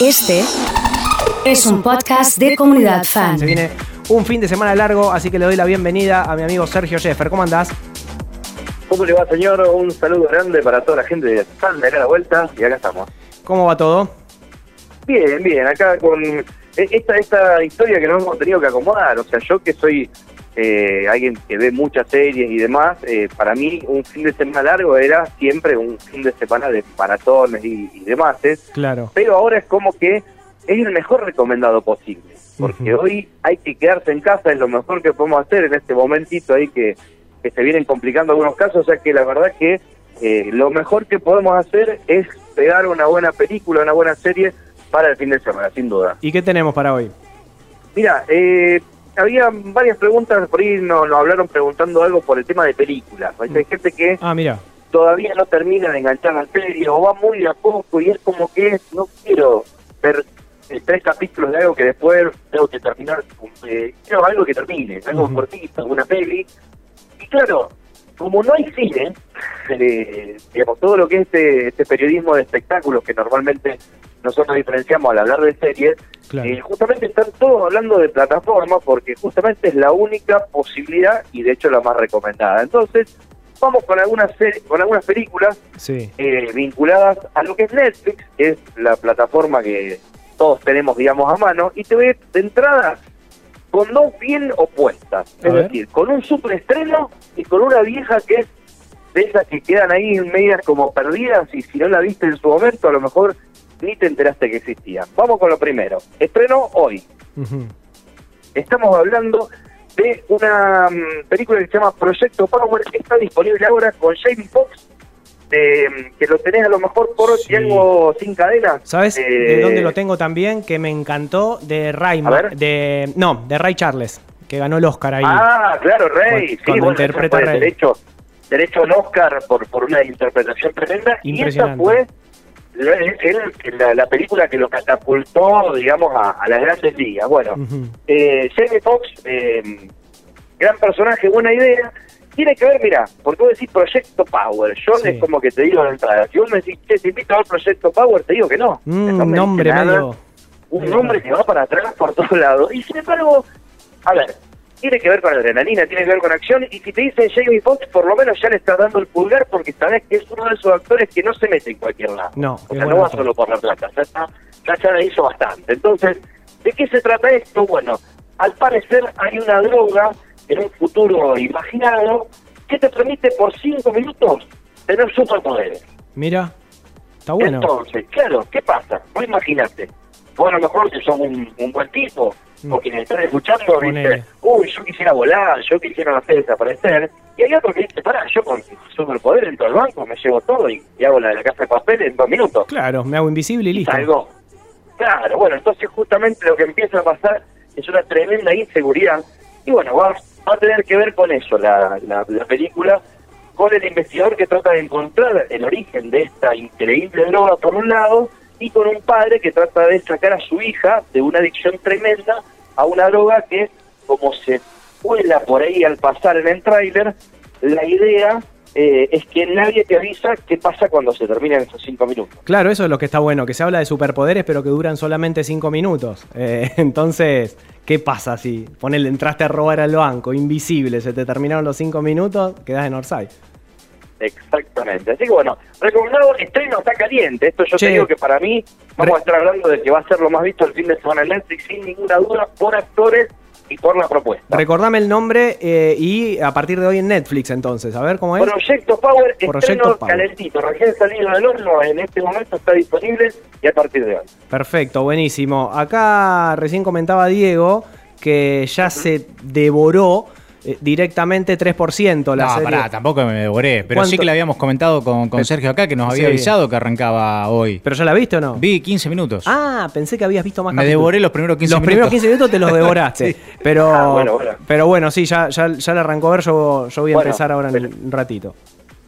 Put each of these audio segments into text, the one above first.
Este es un podcast de comunidad fan. Se viene un fin de semana largo, así que le doy la bienvenida a mi amigo Sergio Jeffer. ¿Cómo andás? ¿Cómo le va, señor? Un saludo grande para toda la gente de de acá a la vuelta y acá estamos. ¿Cómo va todo? Bien, bien, acá con e- esta, esta historia que nos hemos tenido que acomodar. O sea, yo que soy eh, alguien que ve muchas series y demás, eh, para mí un fin de semana largo era siempre un fin de semana de maratones y, y demás. ¿eh? Claro. Pero ahora es como que es el mejor recomendado posible. Porque hoy hay que quedarse en casa, es lo mejor que podemos hacer en este momentito ahí que, que se vienen complicando algunos casos, o sea que la verdad que eh, lo mejor que podemos hacer es pegar una buena película, una buena serie para el fin de semana, sin duda. ¿Y qué tenemos para hoy? Mira, eh, había varias preguntas, por ahí nos, nos hablaron preguntando algo por el tema de películas. Hay gente que Ah, mira. todavía no termina de enganchar la serie o va muy a poco y es como que no quiero ver tres capítulos de algo que después tengo que terminar, eh, quiero algo que termine, algo cortito, alguna peli. Y claro, como no hay cine, eh, digamos, todo lo que es este, este periodismo de espectáculos que normalmente nosotros diferenciamos al hablar de series, Claro. eh, justamente están todos hablando de plataformas porque justamente es la única posibilidad y de hecho la más recomendada. Entonces, vamos con algunas series, con algunas películas Sí. eh, vinculadas a lo que es Netflix, que es la plataforma que todos tenemos, digamos, a mano, y te voy de entrada con dos bien opuestas, A es ver. decir, con un super estreno y con una vieja que es de esas que quedan ahí en medias como perdidas y si no la viste en su momento a lo mejor ni te enteraste que existía. Vamos con lo primero. Estreno hoy. Estamos hablando de una mm, película que se llama Proyecto Power, que está disponible ahora con Jamie Foxx, eh, que lo tenés a lo mejor por Sí. Tiango sin cadena. ¿Sabes Eh, de dónde lo tengo también? Que me encantó de Ray. De, no, de Ray Charles, que ganó el Oscar ahí. Ah, claro, Rey. Cuando- sí, cuando bueno, interpreta. Derecho, derecho al Oscar por, por una interpretación tremenda. Y esa fue la, el- la- la película que lo catapultó, digamos, a, a las grandes ligas. Bueno, Ujú. eh, Jamie Foxx, eh, gran personaje, buena idea. Tiene que ver, mira, porque vos decís Proyecto Power. Yo Sí. es como que te digo de entrada. Si vos me decís, che, te invito a ver Proyecto Power, te digo que no. Mm, me dice nombre medio. Un nombre que va para atrás por todos lados. Y sin embargo, a ver, tiene que ver con adrenalina, tiene que ver con acción. Y si te dicen Jamie Foxx, por lo menos ya le estás dando el pulgar porque sabes que es uno de esos actores que no se mete en cualquier lado. No, O sea, no va solo por la plata, ya, está, ya, la hizo bastante. Entonces, ¿de qué se trata esto? Bueno, al parecer hay una droga en un futuro imaginado que te permite por cinco minutos tener superpoderes. Mira, está bueno. Entonces, claro, ¿qué pasa? Vos imaginate, vos a lo mejor si sos un, un buen tipo. O quienes están escuchando, Ponele. dice, uy, yo quisiera volar, yo quisiera hacer desaparecer, y hay otro que dice, pará, yo con superpoder entro al banco, me llevo todo y, y hago la de la casa de papel en dos minutos. Claro, me hago invisible y listo. Salgo. Claro, bueno, entonces justamente lo que empieza a pasar es una tremenda inseguridad. Y bueno, va, va a tener que ver con eso la, la, la película, con el investigador que trata de encontrar el origen de esta increíble droga por un lado, y con un padre que trata de sacar a su hija de una adicción tremenda a una droga que, como se vuela por ahí al pasar en el tráiler, la idea eh, es que nadie te avisa qué pasa cuando se terminan esos cinco minutos. Claro, eso es lo que está bueno, que se habla de superpoderes, pero que duran solamente cinco minutos. Eh, entonces, ¿qué pasa si ponele, entraste a robar al banco, invisible, se te terminaron los cinco minutos, quedás en Orsay? Exactamente. Así que bueno, recomendado, estreno está caliente. Esto yo Che. te digo que para mí vamos a estar hablando de que va a ser lo más visto el fin de semana en Netflix sin ninguna duda por actores y por la propuesta. Recordame el nombre eh, y a partir de hoy en Netflix entonces, a ver cómo es. Proyecto Power, Proyecto estreno Power. calentito, recién salido del horno, en este momento está disponible y a partir de hoy. Perfecto, buenísimo. Acá recién comentaba Diego que ya se devoró eh, directamente 3% la no, serie. pará, tampoco me devoré. Pero sí que le habíamos comentado con, con Sergio acá que nos había Sí. avisado que arrancaba hoy. ¿Pero ya la viste o no? Vi 15 minutos. Ah, pensé que habías visto más Me devoré los primeros 15 Los primeros minutos. 15 minutos te los devoraste. Pero, Ah, bueno, bueno. pero bueno, sí, ya, ya, ya le arrancó a ver. Yo, yo voy a Bueno, empezar ahora en un ratito.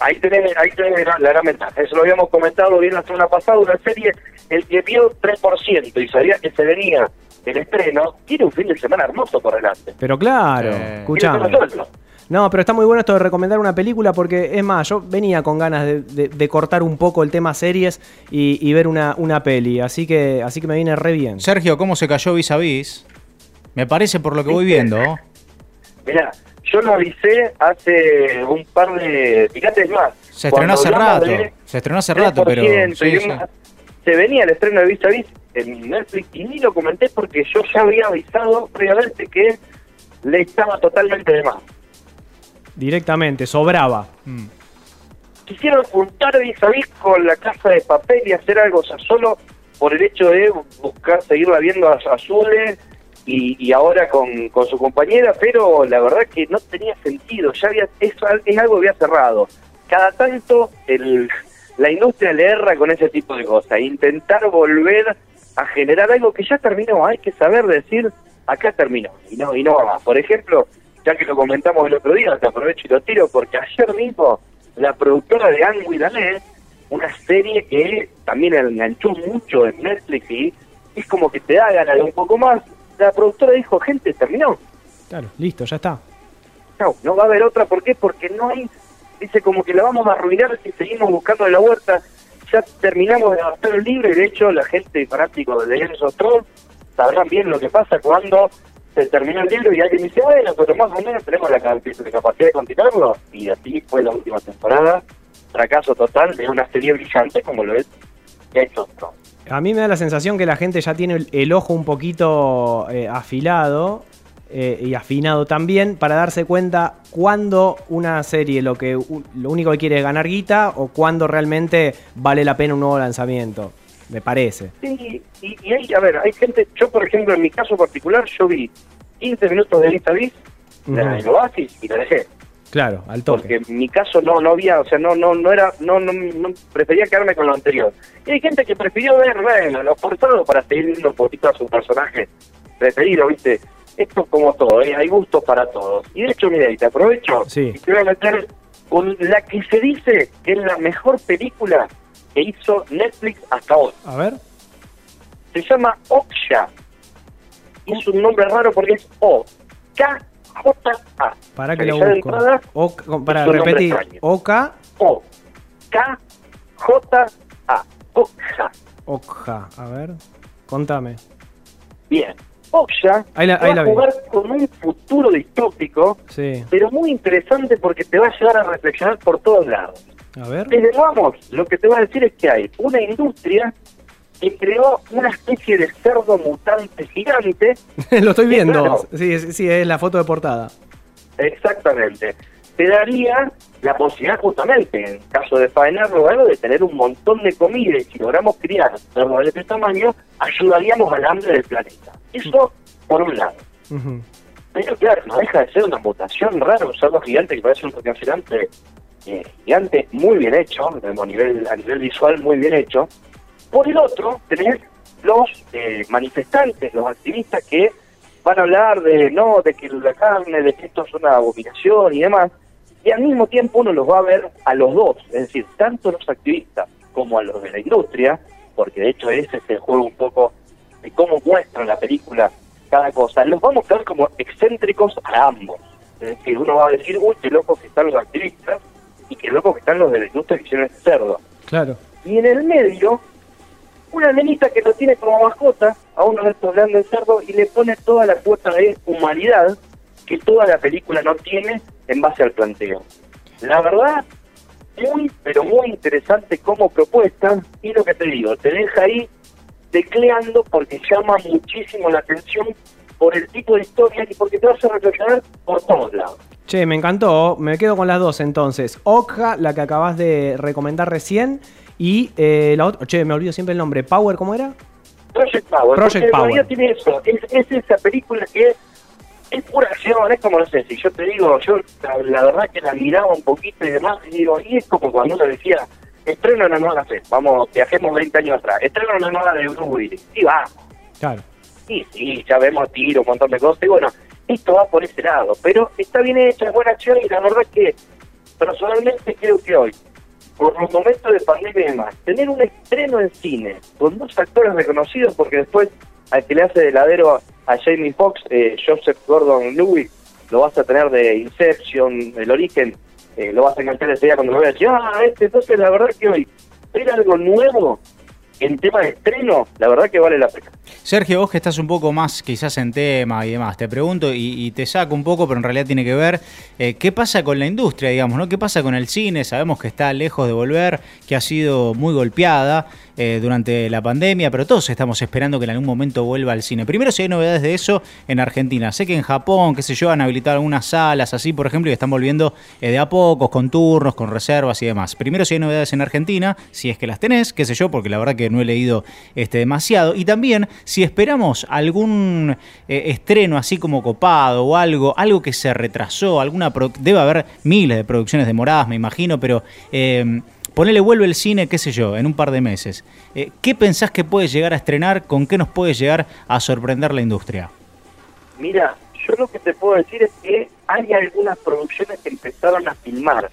Ahí tenés, ahí tenés la, la gran ventaja. Eso lo habíamos comentado bien la semana pasada, una serie, el que vio 3% y sabía que se venía el estreno, tiene un fin de semana hermoso por delante. Pero claro, escuchame. suelto. No, pero está muy bueno esto de recomendar una película porque es más, yo venía con ganas de, de- de cortar un poco el tema series y, y ver una, una peli, así que, así que me viene re bien. Sergio, ¿cómo se cayó vis a vis? Me parece por lo que voy viendo. Mirá, yo lo avisé hace un par de... Fíjate, es más. Se estrenó hace rato. de Se estrenó hace rato, pero. 3% sí, y sí. Se venía el estreno de Vis a Vis en Netflix y ni lo comenté porque yo ya había avisado previamente que le estaba totalmente de más. Directamente, sobraba. Mm. Quisieron juntar Vis a Vis con la casa de papel y hacer algo, o sea, solo por el hecho de buscar seguirla viendo a Azule y, y ahora con, con su compañera, pero la verdad que no tenía sentido, ya había, eso es algo que había cerrado. Cada tanto el, la industria le erra con ese tipo de cosas, intentar volver a generar algo que ya terminó, hay que saber decir, acá terminó, y no, y no va más. Por ejemplo, ya que lo comentamos el otro día, te aprovecho y lo tiro, porque ayer mismo la productora de Anne with an E, una serie que también enganchó mucho en Netflix y es como que te da ganas de un poco más. La productora dijo, gente, terminó. Claro, listo, ya está. No, no va a haber otra. ¿Por qué? Porque no hay, dice como que la vamos a arruinar si seguimos buscando la huerta. Ya terminamos de adaptar el libro y de hecho la gente fanática de of Thrones sabrán bien lo que pasa cuando se termina el libro y alguien dice, bueno, pero más o menos tenemos la cap- la capacidad de continuarlo. Y así fue la última temporada. Fracaso total de una serie brillante como lo es of Thrones. A mí me da la sensación que la gente ya tiene el, el ojo un poquito eh, afilado eh, y afinado también para darse cuenta cuándo una serie lo que lo único que quiere es ganar guita o cuándo realmente vale la pena un nuevo lanzamiento. Me parece. Sí, y, y hay, a ver, hay gente, yo por ejemplo, en mi caso particular, yo vi 15 minutos de la Ujú. del Oasis, y la dejé. Claro, al toque. Porque en mi caso no no había, o sea, no no no era, no, no, no prefería quedarme con lo anterior. Y hay gente que prefirió ver, bueno, lo forzado para seguir viendo un poquito a su personaje preferido, ¿viste? Esto como todo, ¿eh? hay gustos para todos. Y de hecho, mira, y te aprovecho Sí. y te voy a meter con la que se dice que es la mejor película que hizo Netflix hasta hoy. A ver. Se llama Oksha. Y es un nombre raro porque es O, K, J, A. Para que O sea, lo busco. entrada, Oca- para es repetir. extraño. Oka, O, K, J, A. Oksha. Okja. A ver. Contame. Bien. Oksha va a jugar con un futuro distópico, pero muy interesante porque te va a llevar a reflexionar por todos lados. A ver. Desde vamos, lo que te voy a decir es que hay una industria que creó una especie de cerdo mutante gigante lo estoy viendo. claro. Sí, sí, es la foto de portada. Exactamente. Te daría la posibilidad justamente, en caso de faenarlo o algo, de tener un montón de comida y si logramos criar cerdos de este tamaño, ayudaríamos al hambre del planeta. Eso por un lado. Pero claro, no deja de ser una mutación rara, un cerdo gigante que parece un rinoceronte eh, gigante muy bien hecho, a nivel, a nivel visual muy bien hecho. Por el otro, tenés los eh, manifestantes, los activistas que van a hablar de no, de que la carne, de que esto es una abominación y demás. Y al mismo tiempo uno los va a ver a los dos, es decir, tanto los activistas como a los de la industria, porque de hecho ese es el juego un poco de cómo muestra la película cada cosa. Los vamos a ver como excéntricos a ambos. Es decir, uno va a decir, uy, qué loco que están los activistas y qué loco que están los de la industria que hicieron este cerdo. Claro. Y en el medio, una nenita que lo tiene como mascota a uno de estos grandes cerdos y le pone toda la cuota de humanidad que toda la película no tiene en base al planteo. La verdad, muy, pero muy interesante como propuesta y lo que te digo, te deja ahí tecleando porque llama muchísimo la atención por el tipo de historia y porque te vas a reflexionar por todos lados. Che, me encantó. Me quedo con las dos entonces. Okja, la que acabas de recomendar recién. Y eh, la otra. Che, me olvido siempre el nombre. Power, ¿cómo era? Project Power. Project Power. tiene eso. Es, es esa película que es pura acción. Es como, no sé, si yo te digo, yo la, la verdad que la miraba un poquito y demás, y digo, y es como cuando uno decía, estreno una nueva fe, vamos, viajemos 20 años atrás, estreno una nueva de Bruce Willis. Y va, Claro. y sí, ya vemos tiro, un montón de cosas, y bueno, esto va por ese lado, pero está bien hecha, es buena acción, y la verdad que personalmente creo que hoy, por los momentos de pandemia y demás, tener un estreno en cine con dos actores reconocidos, porque después al que le hace de heladero a Jamie Foxx, eh, Joseph Gordon-Levitt, lo vas a tener de Inception, el origen, eh, lo vas a enganchar ese día cuando lo veas. Ah, este, entonces la verdad que hoy ver algo nuevo en tema de estreno, la verdad que vale la pena. Sergio, vos que estás un poco más quizás en tema y demás, te pregunto y, te saco un poco, pero en realidad tiene que ver, eh, ¿qué pasa con la industria, digamos, no? ¿Qué pasa con el cine? Sabemos que está lejos de volver, que ha sido muy golpeada eh, durante la pandemia, pero todos estamos esperando que en algún momento vuelva al cine. Primero, si hay novedades de eso en Argentina. Sé que en Japón, qué sé yo, han habilitado algunas salas así, por ejemplo, y están volviendo eh, de a pocos, con turnos, con reservas y demás. Primero, si hay novedades en Argentina, si es que las tenés, qué sé yo, porque la verdad que no he leído este, demasiado. Y también, si esperamos algún eh, estreno así como copado o algo, algo que se retrasó, alguna debe haber miles de producciones demoradas, me imagino, pero ponele vuelve el cine, qué sé yo, en un par de meses. Eh, ¿Qué pensás que puede llegar a estrenar? ¿Con qué nos puede llegar a sorprender la industria? Mira, yo lo que te puedo decir es que hay algunas producciones que empezaron a filmar.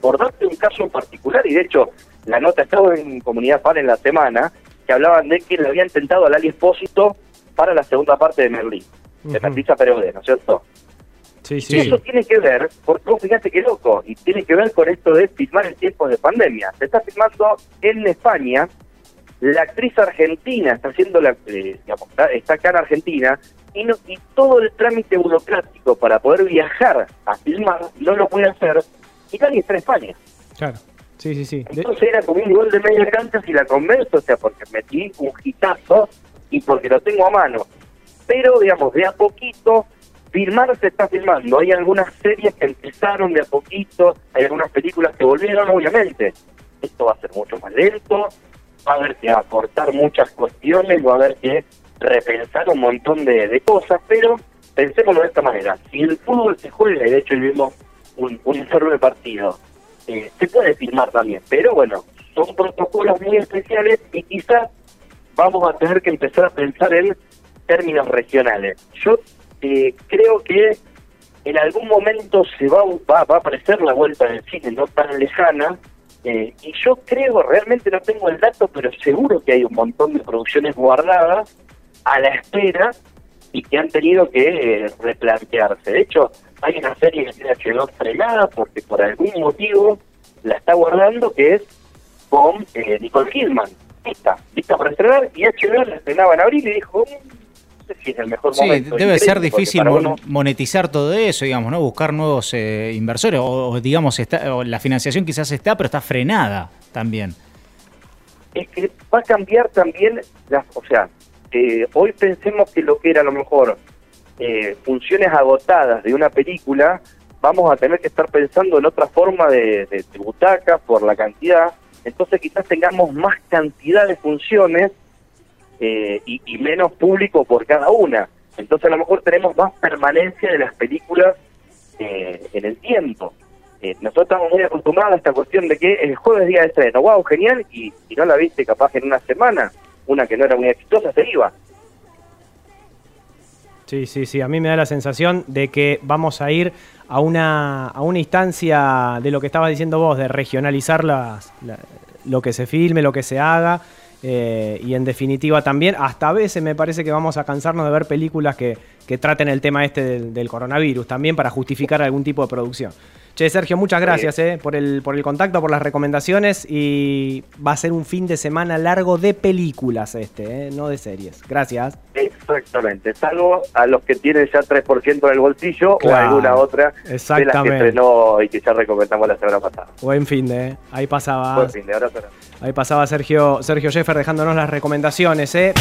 Por darte un caso en particular, y de hecho la nota estaba en Comunidad Fan en la semana, que hablaban de que le habían tentado al Ali Espósito para la segunda parte de Merlín, de Patricia Perode, ¿no es cierto? Sí, sí. Y eso tiene que ver, porque vos fíjate qué loco, y tiene que ver con esto de filmar en tiempos de pandemia. Se está filmando en España, la actriz argentina está haciendo la, eh, digamos, está, acá en Argentina, y, no, y todo el trámite burocrático para poder viajar a filmar no lo puede hacer, y nadie está en España. Claro. Sí, sí, sí. Entonces era como un gol de media cancha si la convenzo, o sea, porque metí un hitazo y porque lo tengo a mano. Pero, digamos, de a poquito, filmar se está filmando. Hay algunas series que empezaron de a poquito, hay algunas películas que volvieron, obviamente. Esto va a ser mucho más lento, va a haber que acortar muchas cuestiones, va a haber que repensar un montón de, cosas, pero pensémoslo de esta manera. Si el fútbol se juega, y de hecho vimos un, un informe partido, eh, se puede filmar también, pero bueno, son protocolos muy especiales y quizás vamos a tener que empezar a pensar en términos regionales. Yo eh, creo que en algún momento se va, va, a aparecer la vuelta del cine, no tan lejana, eh, y yo creo, realmente no tengo el dato, pero seguro que hay un montón de producciones guardadas a la espera y que han tenido que replantearse. De hecho, hay una serie que tiene HBO frenada porque por algún motivo la está guardando, que es con eh, Nicole Kidman. Lista, lista para estrenar, y HBO la estrenaba en abril y dijo, mm, sé si es el mejor sí, debe ser difícil monetizar todo eso, digamos, ¿no? Buscar nuevos eh, inversores, o, digamos, está, o la financiación quizás está, pero está frenada también. Es que va a cambiar también, las, o sea, eh, hoy pensemos que lo que era a lo mejor eh, funciones agotadas de una película, vamos a tener que estar pensando en otra forma de, de, butacas por la cantidad. Entonces quizás tengamos más cantidad de funciones eh, y, menos público por cada una. Entonces a lo mejor tenemos más permanencia de las películas eh, en el tiempo. nosotros estamos muy acostumbrados a esta cuestión de que el jueves día de estreno, wow, genial, y si no la viste capaz en una semana, una que no era muy exitosa se iba. Sí, sí, sí. A mí me da la sensación de que vamos a ir a una, a una instancia de lo que estabas diciendo vos, de regionalizar las, lo que se filme, lo que se haga. Eh, y en definitiva también, hasta a veces me parece que vamos a cansarnos de ver películas que, que traten el tema este del, coronavirus, también para justificar algún tipo de producción. Che, Sergio, muchas gracias eh, por, el, por el contacto, por las recomendaciones y va a ser un fin de semana largo de películas este, eh, no de series. Gracias. Exactamente, salvo a los que tienen ya 3% en el bolsillo o alguna otra de las que estrenó y que ya recomendamos la semana pasada. Buen fin de, eh. ahí pasaba. Buen fin de, ahora Ahí pasaba Sergio, Sergio Jeffer dejándonos las recomendaciones, ¿eh?